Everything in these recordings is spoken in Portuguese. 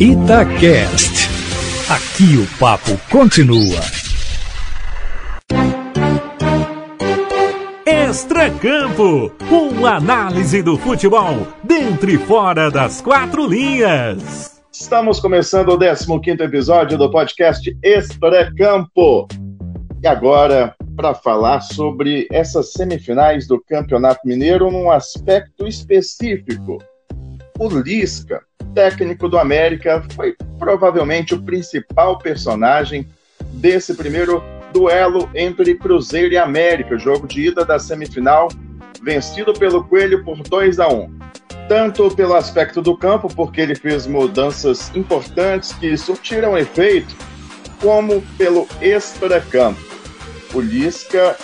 Itacast. Aqui o papo continua. Extracampo, uma análise do futebol dentro e fora das quatro linhas. Estamos começando o 15 episódio do podcast Extracampo. E agora, para falar sobre essas semifinais do Campeonato Mineiro num aspecto específico. O Lisca, técnico do América, foi provavelmente o principal personagem desse primeiro duelo entre Cruzeiro e América, jogo de ida da semifinal, vencido pelo Coelho por 2 a 1. Tanto pelo aspecto do campo, porque ele fez mudanças importantes que surtiram efeito, como pelo extra-campo. O Lisca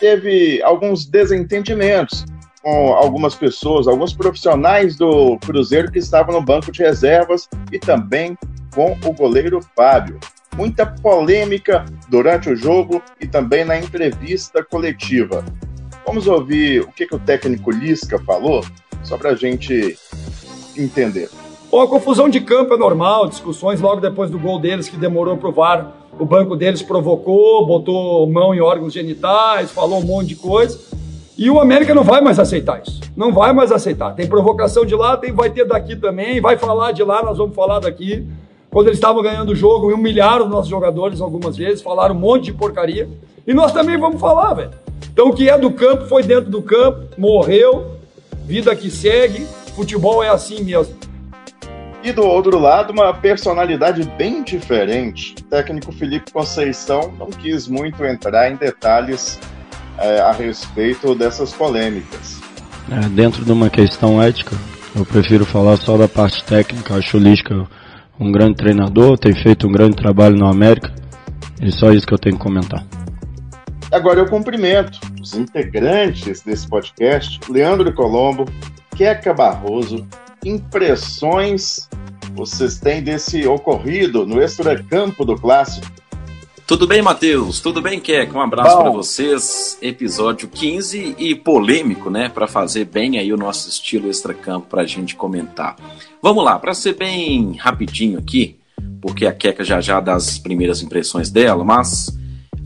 teve alguns desentendimentos com algumas pessoas, alguns profissionais do Cruzeiro que estavam no banco de reservas e também com o goleiro Fábio. Muita polêmica durante o jogo e também na entrevista coletiva. Vamos ouvir o que, que o técnico Lisca falou, só para a gente entender. Bom, a confusão de campo é normal, discussões logo depois do gol deles que demorou para o VAR. O banco deles provocou, botou mão em órgãos genitais, falou um monte de coisa. E o América não vai mais aceitar isso. Não vai mais aceitar. Tem provocação de lá, tem, vai ter daqui também, vai falar de lá, nós vamos falar daqui. Quando eles estavam ganhando o jogo, humilharam os nossos jogadores algumas vezes, falaram um monte de porcaria. E nós também vamos falar, velho. Então o que é do campo foi dentro do campo, morreu, vida que segue, futebol é assim mesmo. E do outro lado, uma personalidade bem diferente. O técnico Felipe Conceição não quis muito entrar em detalhes é, a respeito dessas polêmicas. É, dentro de uma questão ética, eu prefiro falar só da parte técnica. Acho o Lisca um grande treinador, tem feito um grande trabalho no América. E só isso que eu tenho que comentar. Agora eu cumprimento os integrantes desse podcast, Leandro Colombo, Queca Barroso, impressões vocês têm desse ocorrido no extracampo do clássico? Tudo bem, Matheus? Tudo bem, Keck? Um abraço para vocês. Episódio 15 e polêmico, né? Para fazer bem aí o nosso estilo extracampo para a gente comentar. Vamos lá, para ser bem rapidinho aqui, porque a Keca já já dá as primeiras impressões dela, mas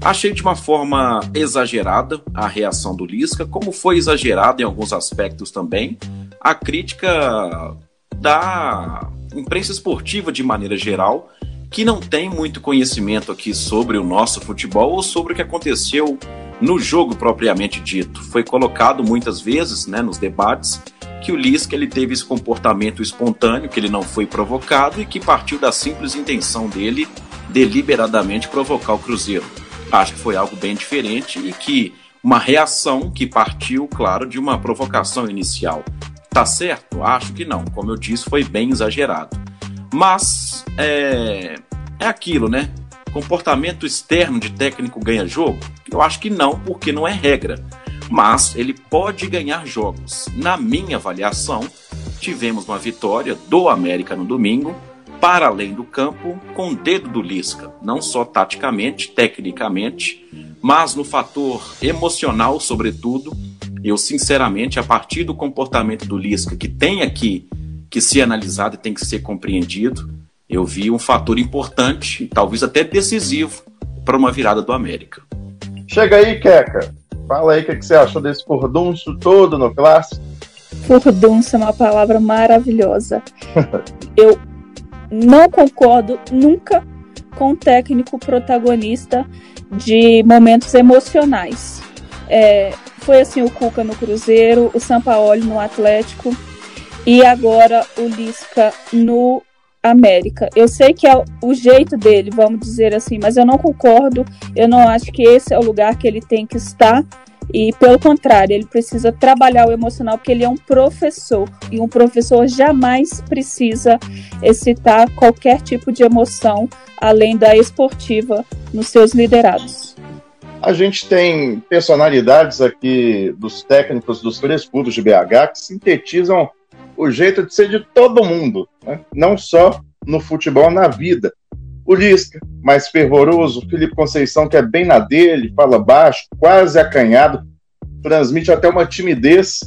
achei de uma forma exagerada a reação do Lisca, como foi exagerada em alguns aspectos também a crítica da imprensa esportiva de maneira geral que não tem muito conhecimento aqui sobre o nosso futebol ou sobre o que aconteceu no jogo propriamente dito. Foi colocado muitas vezes, né, nos debates, que o Lisca ele teve esse comportamento espontâneo, que ele não foi provocado e que partiu da simples intenção dele deliberadamente provocar o Cruzeiro. Acho que foi algo bem diferente e que uma reação que partiu, claro, de uma provocação inicial. Tá certo? Acho que não. Como eu disse, foi bem exagerado. Mas é, é aquilo, né? Comportamento externo de técnico ganha jogo? Eu acho que não, porque não é regra. Mas ele pode ganhar jogos. Na minha avaliação, tivemos uma vitória do América no domingo, para além do campo, com o dedo do Lisca, não só taticamente, tecnicamente, mas no fator emocional, sobretudo. Eu, sinceramente, a partir do comportamento do Lisca, que tem aqui que ser analisado e tem que ser compreendido. Eu vi um fator importante, talvez até decisivo, para uma virada do América. Chega aí, Queca. Fala aí o que, que você achou desse furdunço todo no clássico. Furdunço é uma palavra maravilhosa. Eu não concordo nunca com o técnico protagonista de momentos emocionais. É, foi assim o Cuca no Cruzeiro, o Sampaoli no Atlético e agora o Lisca no América. Eu sei que é o jeito dele, vamos dizer assim, mas eu não concordo. Eu não acho que esse é o lugar que ele tem que estar. E pelo contrário, ele precisa trabalhar o emocional porque ele é um professor e um professor jamais precisa excitar qualquer tipo de emoção além da esportiva nos seus liderados. A gente tem personalidades aqui dos técnicos dos três clubes de BH que sintetizam o jeito de ser de todo mundo, né? não só no futebol, na vida. O Lisca, mais fervoroso, Felipe Conceição, que é bem na dele, fala baixo, quase acanhado, transmite até uma timidez.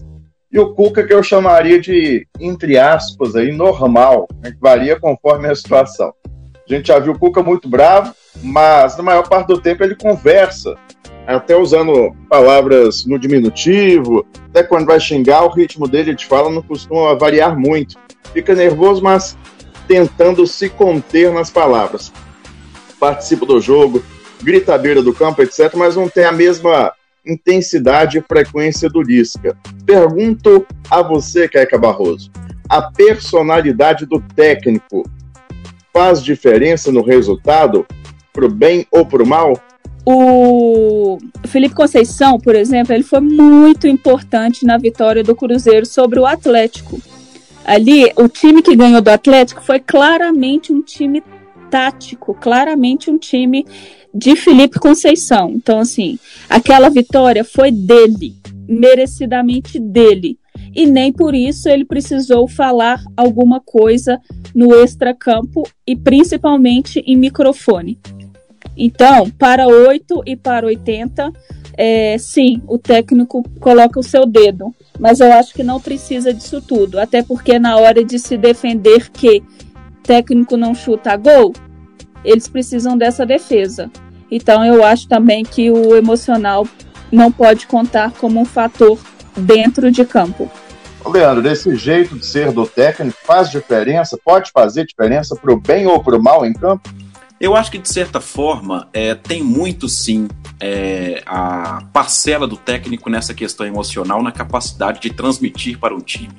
e o Cuca que eu chamaria de, entre aspas, aí, normal, né, varia conforme a situação. A gente já viu o Cuca muito bravo, mas na maior parte do tempo ele conversa, até usando palavras no diminutivo, até quando vai xingar, o ritmo dele de fala não costuma variar muito. Fica nervoso, mas tentando se conter nas palavras. Participa do jogo, grita à beira do campo, etc., mas não tem a mesma intensidade e frequência do Lisca. Pergunto a você, Keca Barroso, a personalidade do técnico faz diferença no resultado, pro bem ou pro mal? O Felipe Conceição, por exemplo, ele foi muito importante na vitória do Cruzeiro sobre o Atlético. Ali, o time que ganhou do Atlético foi claramente um time tático, claramente um time de Felipe Conceição. Então, assim, aquela vitória foi dele, merecidamente dele. E nem por isso ele precisou falar alguma coisa no extracampo e principalmente em microfone. Então, para 8 e para 80, é, sim, o técnico coloca o seu dedo. Mas eu acho que não precisa disso tudo. Até porque na hora de se defender que técnico não chuta gol, eles precisam dessa defesa. Então eu acho também que o emocional não pode contar como um fator dentro de campo. Leandro, desse jeito de ser do técnico faz diferença? Pode fazer diferença para o bem ou para o mal em campo? Eu acho que, de certa forma, é, tem muito sim é, a parcela do técnico nessa questão emocional, na capacidade de transmitir para o time.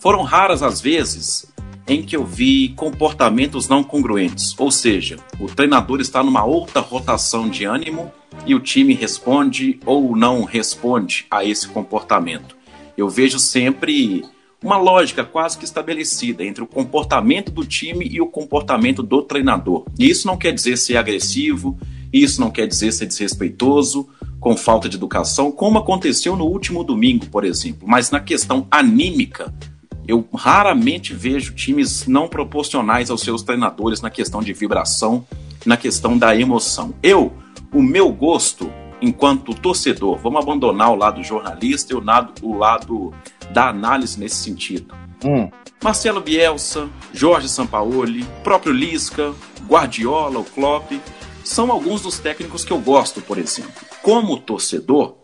Foram raras as vezes em que eu vi comportamentos não congruentes, ou seja, o treinador está numa outra rotação de ânimo e o time responde ou não responde a esse comportamento. Eu vejo sempre uma lógica quase que estabelecida entre o comportamento do time e o comportamento do treinador. E isso não quer dizer ser agressivo, isso não quer dizer ser desrespeitoso, com falta de educação, como aconteceu no último domingo, por exemplo. Mas na questão anímica, eu raramente vejo times não proporcionais aos seus treinadores na questão de vibração, na questão da emoção. Eu, o meu gosto enquanto torcedor, vamos abandonar o lado jornalista e o lado, o lado da análise nesse sentido. Hum. Marcelo Bielsa, Jorge Sampaoli, próprio Lisca, Guardiola, o Klopp, são alguns dos técnicos que eu gosto, por exemplo. Como torcedor,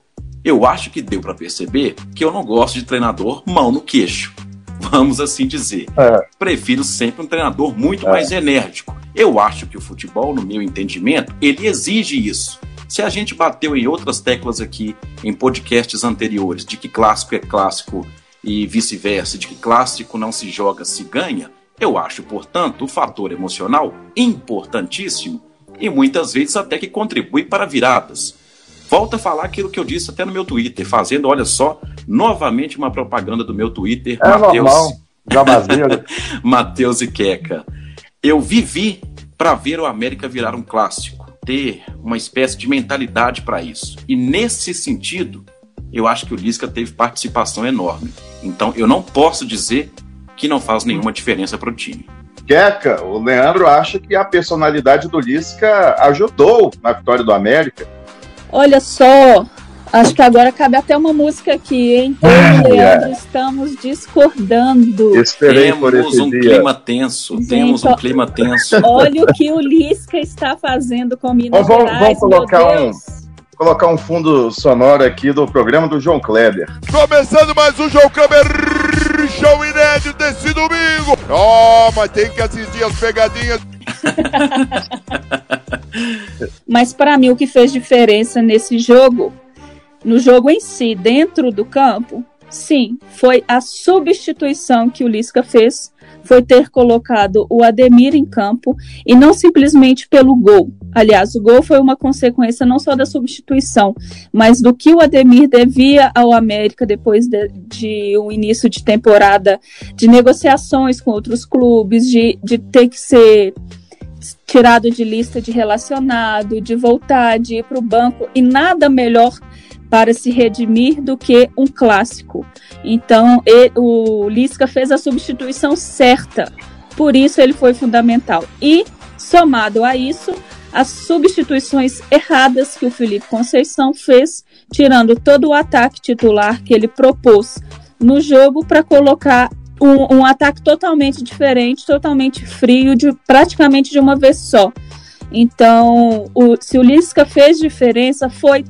eu acho que deu para perceber que eu não gosto de treinador mão no queixo. Vamos assim dizer. É. Prefiro sempre um treinador muito é. mais enérgico. Eu acho que o futebol, no meu entendimento, ele exige isso. Se a gente bateu em outras teclas aqui em podcasts anteriores de que clássico é clássico e vice-versa, de que clássico não se joga, se ganha, eu acho, portanto, o fator emocional importantíssimo e muitas vezes até que contribui para viradas. Volto a falar aquilo que eu disse até no meu Twitter, fazendo, olha só, novamente uma propaganda do meu Twitter, é Matheus. Matheus e Queca. Eu vivi para ver o América virar um clássico, ter uma espécie de mentalidade para isso. E nesse sentido, eu acho que o Lisca teve participação enorme. Então eu não posso dizer que não faz nenhuma diferença para o time. Queca, o Leandro acha que a personalidade do Lisca ajudou na vitória do América. Olha só, acho que agora cabe até uma música aqui, hein? É. estamos discordando. Esperei temos por esse um dia. clima tenso, Gente, temos um clima tenso. Olha o que o Lisca está fazendo com Minas vamos, Gerais, vamos colocar um colocar um fundo sonoro aqui do programa do João Kleber. Começando mais um João Kleber show inédito desse domingo. Oh, mas tem que assistir as pegadinhas. mas para mim o que fez diferença nesse jogo, no jogo em si, dentro do campo, sim, foi a substituição que o Lisca fez foi ter colocado o Ademir em campo e não simplesmente pelo gol. Aliás, o gol foi uma consequência não só da substituição, mas do que o Ademir devia ao América depois de, de um início de temporada de negociações com outros clubes, de, de ter que ser tirado de lista de relacionado, de voltar, de ir para o banco, e nada melhor para se redimir do que um clássico. Então, ele, o Lisca fez a substituição certa, por isso ele foi fundamental. E, somado a isso, as substituições erradas que o Felipe Conceição fez, tirando todo o ataque titular que ele propôs no jogo para colocar um, um, ataque totalmente diferente, totalmente frio, de praticamente de uma vez só. Então, o, se o Lisca fez diferença, foi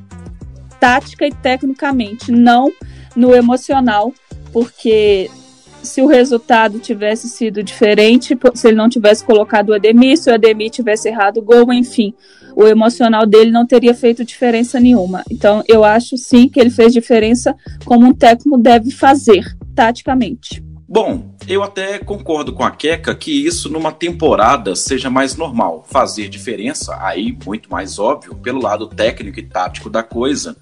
tática e tecnicamente, não no emocional, porque se o resultado tivesse sido diferente, se ele não tivesse colocado o Ademir, se o Ademir tivesse errado o gol, enfim, o emocional dele não teria feito diferença nenhuma. Então, eu acho sim que ele fez diferença como um técnico deve fazer, taticamente. Bom, eu até concordo com a Queca que isso numa temporada seja mais normal, fazer diferença, aí muito mais óbvio, pelo lado técnico e tático da coisa,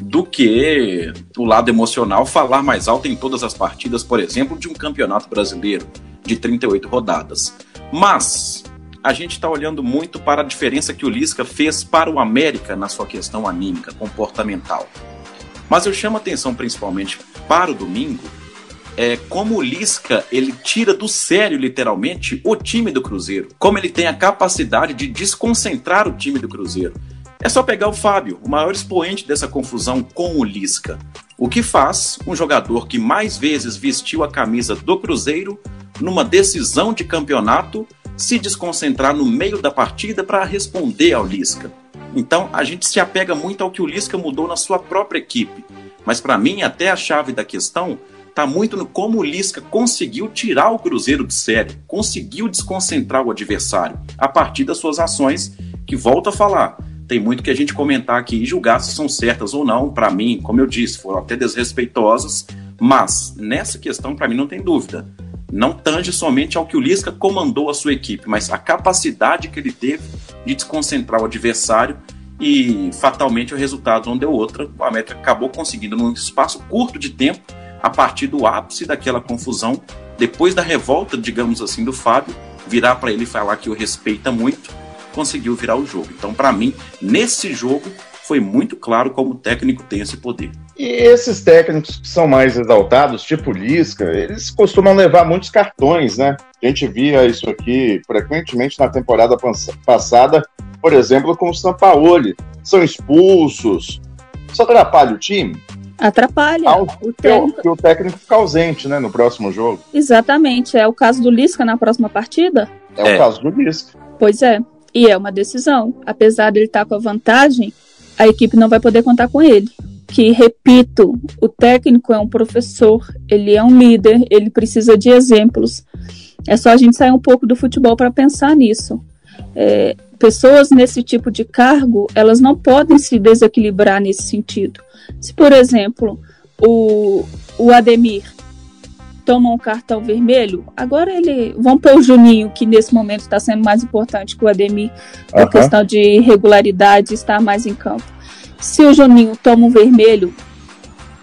do que o lado emocional falar mais alto em todas as partidas, por exemplo, de um campeonato brasileiro de 38 rodadas. Mas a gente está olhando muito para a diferença que o Lisca fez para o América na sua questão anímica, comportamental. Mas eu chamo atenção principalmente para o domingo, é, como o Lisca ele tira do sério, literalmente, o time do Cruzeiro. Como ele tem a capacidade de desconcentrar o time do Cruzeiro. É só pegar o Fábio, o maior expoente dessa confusão com o Lisca. O que faz um jogador que mais vezes vestiu a camisa do Cruzeiro numa decisão de campeonato se desconcentrar no meio da partida para responder ao Lisca. Então a gente se apega muito ao que o Lisca mudou na sua própria equipe. Mas para mim, até a chave da questão está muito no como o Lisca conseguiu tirar o Cruzeiro de série, conseguiu desconcentrar o adversário a partir das suas ações, que volta a falar. Tem muito que a gente comentar aqui e julgar se são certas ou não. Para mim, como eu disse, foram até desrespeitosas, mas nessa questão, para mim, não tem dúvida. Não tange somente ao que o Lisca comandou a sua equipe, mas a capacidade que ele teve de desconcentrar o adversário e fatalmente o resultado não deu outra. O América acabou conseguindo, num espaço curto de tempo, a partir do ápice daquela confusão, depois da revolta, digamos assim, do Fábio, virar para ele falar que o respeita muito, conseguiu virar o jogo. Então, para mim, nesse jogo, foi muito claro como o técnico tem esse poder. E esses técnicos que são mais exaltados, tipo Lisca, eles costumam levar muitos cartões, né? A gente via isso aqui frequentemente na temporada passada, por exemplo, com o Sampaoli. São expulsos. Isso atrapalha o time? Atrapalha. Ao, o técnico... Que o técnico fica ausente, né, no próximo jogo. Exatamente. É o caso do Lisca na próxima partida? É, é. o caso do Lisca. Pois é. E é uma decisão. Apesar de ele estar com a vantagem, a equipe não vai poder contar com ele. Que, repito, o técnico é um professor, ele é um líder, ele precisa de exemplos. É só a gente sair um pouco do futebol para pensar nisso. É, pessoas nesse tipo de cargo, elas não podem se desequilibrar nesse sentido. Se, por exemplo, o, o Ademir toma um cartão vermelho, agora ele. Vamos pôr o Juninho, que nesse momento está sendo mais importante que o Ademir, por uhum. questão de regularidade, estar mais em campo. Se o Juninho toma um vermelho,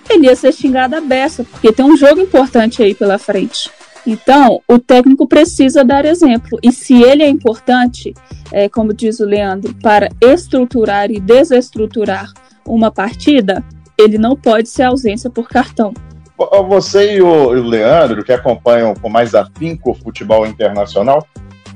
ele ia ser xingado a beça, porque tem um jogo importante aí pela frente. Então, o técnico precisa dar exemplo. E se ele é importante, é, como diz o Leandro, para estruturar e desestruturar uma partida, ele não pode ser ausência por cartão. Você e o Leandro, que acompanham com mais afinco o futebol internacional,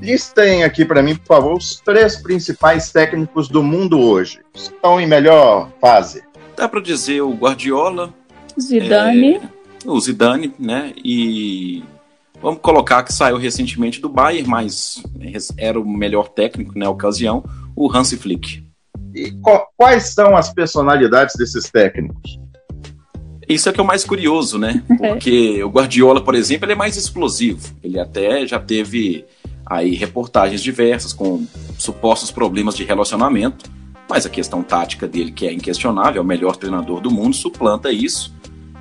listem aqui para mim, por favor, os três principais técnicos do mundo hoje. Estão em melhor fase. Dá para dizer o Guardiola, Zidane, é, o Zidane, né? E vamos colocar que saiu recentemente do Bayern, mas era o melhor técnico na ocasião, o Hansi Flick. E quais são as personalidades desses técnicos? Isso é que é o mais curioso, né? É. Porque o Guardiola, por exemplo, ele é mais explosivo. Ele até já teve aí reportagens diversas com supostos problemas de relacionamento, mas a questão tática dele, que é inquestionável, é o melhor treinador do mundo, suplanta isso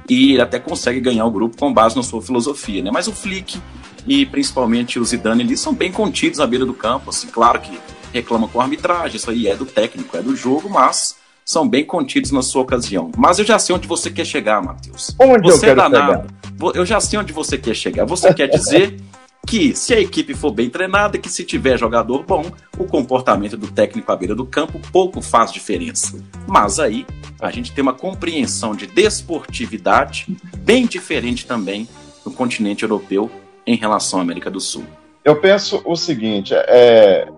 e ele até consegue ganhar o grupo com base na sua filosofia, né? Mas o Flick e principalmente o Zidane ali são bem contidos à beira do campo, assim, claro que reclamam com a arbitragem, isso aí é do técnico, é do jogo, mas são bem contidos na sua ocasião. Mas eu já sei onde você quer chegar, Matheus. Onde você eu quero é danado. Chegar? Eu já sei onde você quer chegar. Você quer dizer que se a equipe for bem treinada, que se tiver jogador bom, o comportamento do técnico à beira do campo pouco faz diferença. Mas aí a gente tem uma compreensão de desportividade bem diferente também no continente europeu em relação à América do Sul. Eu penso o seguinte, é,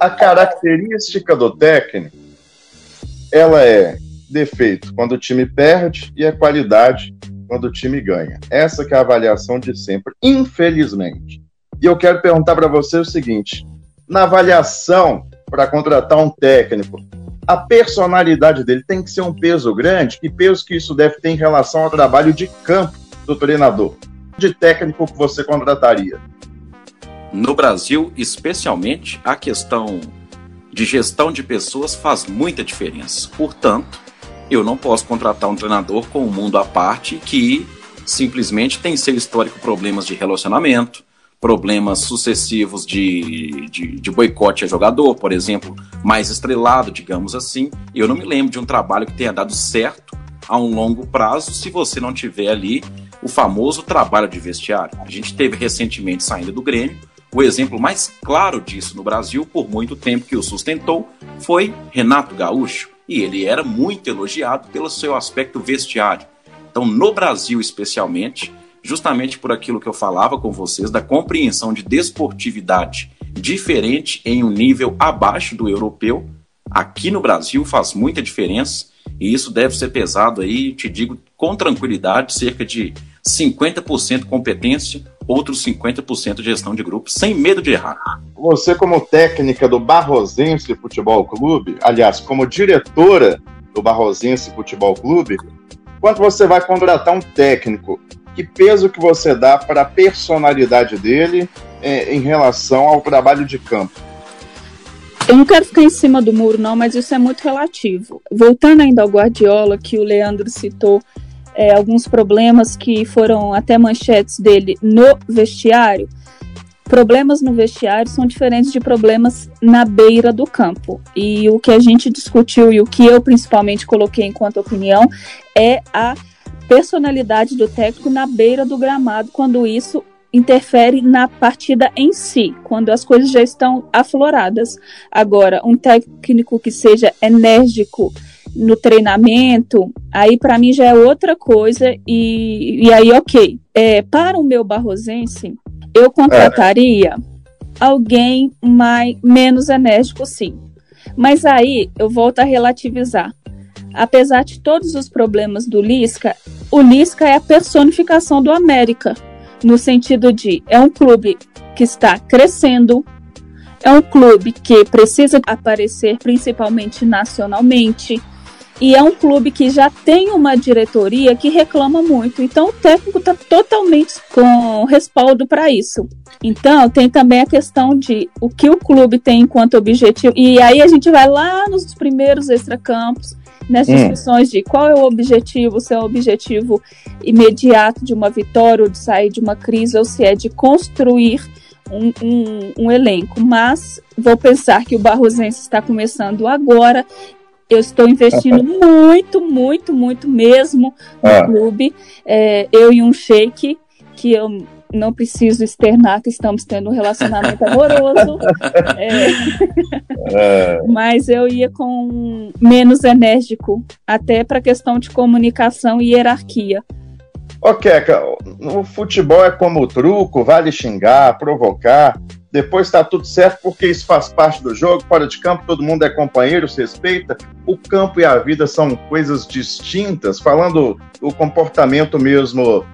a característica do técnico ela é defeito quando o time perde e a qualidade quando o time ganha. Essa que é a avaliação de sempre, infelizmente. E eu quero perguntar para você o seguinte: na avaliação para contratar um técnico, a personalidade dele tem que ser um peso grande? Que peso que isso deve ter em relação ao trabalho de campo do treinador? De técnico que você contrataria? No Brasil, especialmente, a questão de gestão de pessoas faz muita diferença. Portanto, eu não posso contratar um treinador com um mundo à parte que simplesmente tem seu histórico problemas de relacionamento, problemas sucessivos de, de, de, boicote a jogador, por exemplo, mais estrelado, digamos assim. Eu não me lembro de um trabalho que tenha dado certo a um longo prazo se você não tiver ali o famoso trabalho de vestiário. A gente teve recentemente saindo do Grêmio. O exemplo mais claro disso no Brasil, por muito tempo que o sustentou, foi Renato Gaúcho e ele era muito elogiado pelo seu aspecto vestiário. Então, no Brasil especialmente, justamente por aquilo que eu falava com vocês, da compreensão de desportividade diferente em um nível abaixo do europeu, aqui no Brasil faz muita diferença e isso deve ser pesado aí, te digo com tranquilidade, cerca de 50% competência, outros 50% gestão de grupo, sem medo de errar. Você, como técnica do Barrosense Futebol Clube, aliás, como diretora do Barrosense Futebol Clube, quando você vai contratar um técnico, que peso que você dá para a personalidade dele é, em relação ao trabalho de campo? Eu não quero ficar em cima do muro, não, mas isso é muito relativo. Voltando ainda ao Guardiola, que o Leandro citou é, alguns problemas que foram até manchetes dele no vestiário. Problemas no vestiário são diferentes de problemas na beira do campo. E o que a gente discutiu e o que eu principalmente coloquei enquanto opinião é a personalidade do técnico na beira do gramado, quando isso interfere na partida em si, quando as coisas já estão afloradas. Agora, um técnico que seja enérgico, no treinamento, aí para mim já é outra coisa e, e aí ok. É, para o meu barrosense, eu contrataria alguém mais, menos enérgico sim. Mas aí eu volto a relativizar. Apesar de todos os problemas do Lisca, o Lisca é a personificação do América, no sentido de é um clube que está crescendo, é um clube que precisa aparecer principalmente nacionalmente, e é um clube que já tem uma diretoria que reclama muito. Então o técnico está totalmente com respaldo para isso. Então tem também a questão de o que o clube tem enquanto objetivo. E aí a gente vai lá nos primeiros extracampos, nessas hum. discussões de qual é o objetivo, se é o objetivo imediato de uma vitória ou de sair de uma crise, ou se é de construir um, um, um, elenco, mas vou pensar que o Barrosense está começando agora eu estou investindo muito, muito, muito mesmo no ah. clube. É, eu e um shake, que eu não preciso externar que estamos tendo um relacionamento amoroso. É. É. Mas eu ia com menos enérgico, até para questão de comunicação e hierarquia. Ok, o futebol é como o truco, vale xingar, provocar, depois está tudo certo, porque isso faz parte do jogo. Fora de campo, todo mundo é companheiro, se respeita. O campo e a vida são coisas distintas, falando o comportamento mesmo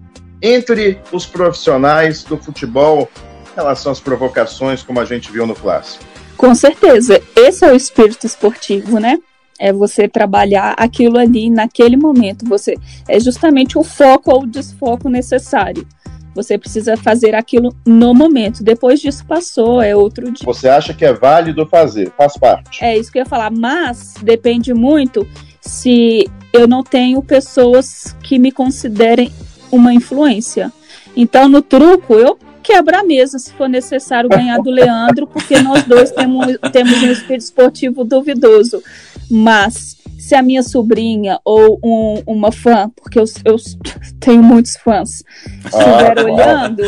entre os profissionais do futebol em relação às provocações, como a gente viu no clássico. Com certeza, esse é o espírito esportivo, né? É você trabalhar aquilo ali naquele momento. Você é justamente o foco ou o desfoco necessário. Você precisa fazer aquilo no momento. Depois disso passou, é outro dia. Você acha que é válido fazer, faz parte. É isso que eu ia falar, mas depende muito se eu não tenho pessoas que me considerem uma influência. Então, no truco, eu quebro a mesa se for necessário ganhar do Leandro, porque nós dois temos, temos um espírito esportivo duvidoso. Mas se a minha sobrinha ou um, uma fã, porque eu, eu, tenho muitos fãs, estiver ah, olhando,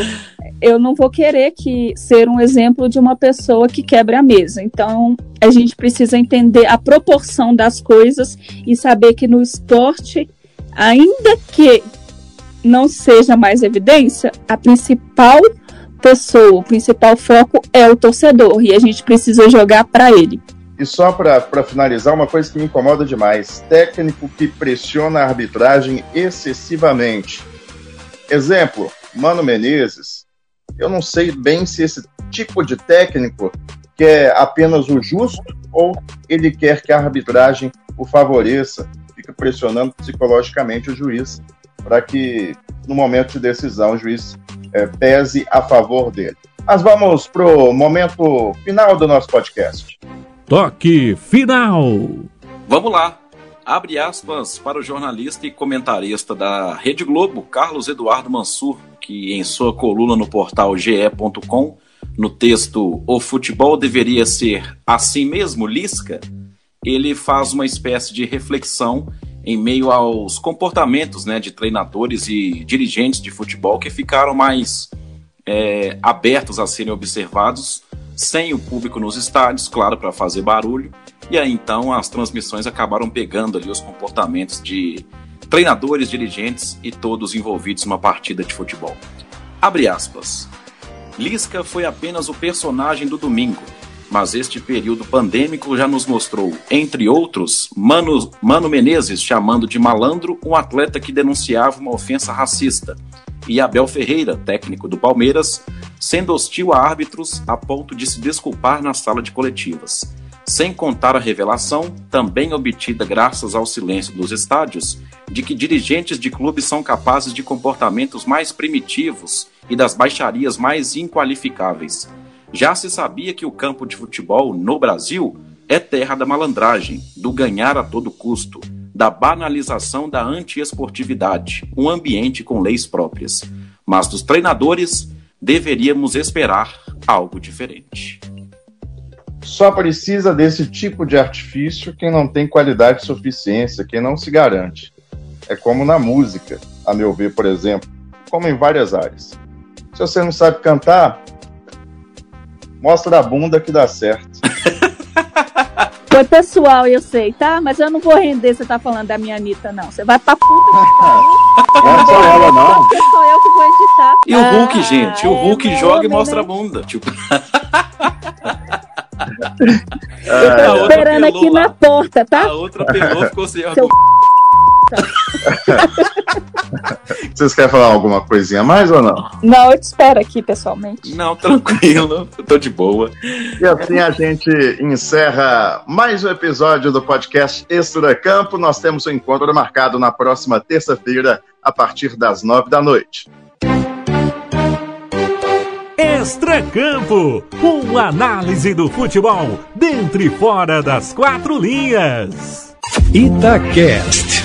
eu não vou querer que ser um exemplo de uma pessoa que quebre a mesa. Então, a gente precisa entender a proporção das coisas e saber que no esporte, ainda que não seja mais evidência, a principal pessoa, o principal foco é o torcedor e a gente precisa jogar para ele. E só para finalizar, uma coisa que me incomoda demais: técnico que pressiona a arbitragem excessivamente. Exemplo, Mano Menezes. Eu não sei bem se esse tipo de técnico quer apenas o justo ou ele quer que a arbitragem o favoreça, fica pressionando psicologicamente o juiz para que no momento de decisão o juiz é, pese a favor dele. Mas vamos para o momento final do nosso podcast. Toque final! Vamos lá. Abre aspas para o jornalista e comentarista da Rede Globo, Carlos Eduardo Mansur, que em sua coluna no portal ge.com, no texto O futebol deveria ser assim mesmo, Lisca, ele faz uma espécie de reflexão em meio aos comportamentos né, de treinadores e dirigentes de futebol que ficaram mais é, abertos a serem observados, sem o público nos estádios, claro, para fazer barulho. E aí então as transmissões acabaram pegando ali os comportamentos de treinadores, dirigentes e todos envolvidos numa partida de futebol. Abre aspas. Lisca foi apenas o personagem do domingo, mas este período pandêmico já nos mostrou, entre outros, Mano, Mano Menezes chamando de malandro um atleta que denunciava uma ofensa racista, e Abel Ferreira, técnico do Palmeiras, sendo hostil a árbitros a ponto de se desculpar na sala de coletivas. Sem contar a revelação, também obtida graças ao silêncio dos estádios, de que dirigentes de clubes são capazes de comportamentos mais primitivos e das baixarias mais inqualificáveis. Já se sabia que o campo de futebol no Brasil é terra da malandragem, do ganhar a todo custo, da banalização da antiesportividade, um ambiente com leis próprias. Mas dos treinadores, deveríamos esperar algo diferente. Só precisa desse tipo de artifício quem não tem qualidade e suficiência, quem não se garante. É como na música, a meu ver, por exemplo, como em várias áreas. Se você não sabe cantar, mostra a bunda que dá certo. Foi pessoal, eu sei, tá? Mas eu não vou render você tá falando da minha Anitta, não. Você vai pra puta que Não é só ela, não. Sou eu que vou editar. E o Hulk, Ah, gente, o é Hulk joga e homem, mostra a né? bunda. Tipo, Eu tô a outra esperando aqui pelou lá. na porta, tá? a outra pegou ficou sem argumento. Vocês querem falar alguma coisinha a mais ou não? Não, eu te espero aqui pessoalmente. Não, tranquilo, eu tô de boa. E assim a gente encerra mais um episódio do podcast Extra Campo. Nós temos um encontro marcado na próxima terça-feira, a partir das nove da noite. Extracampo, uma análise do futebol dentro e fora das quatro linhas. Itacast.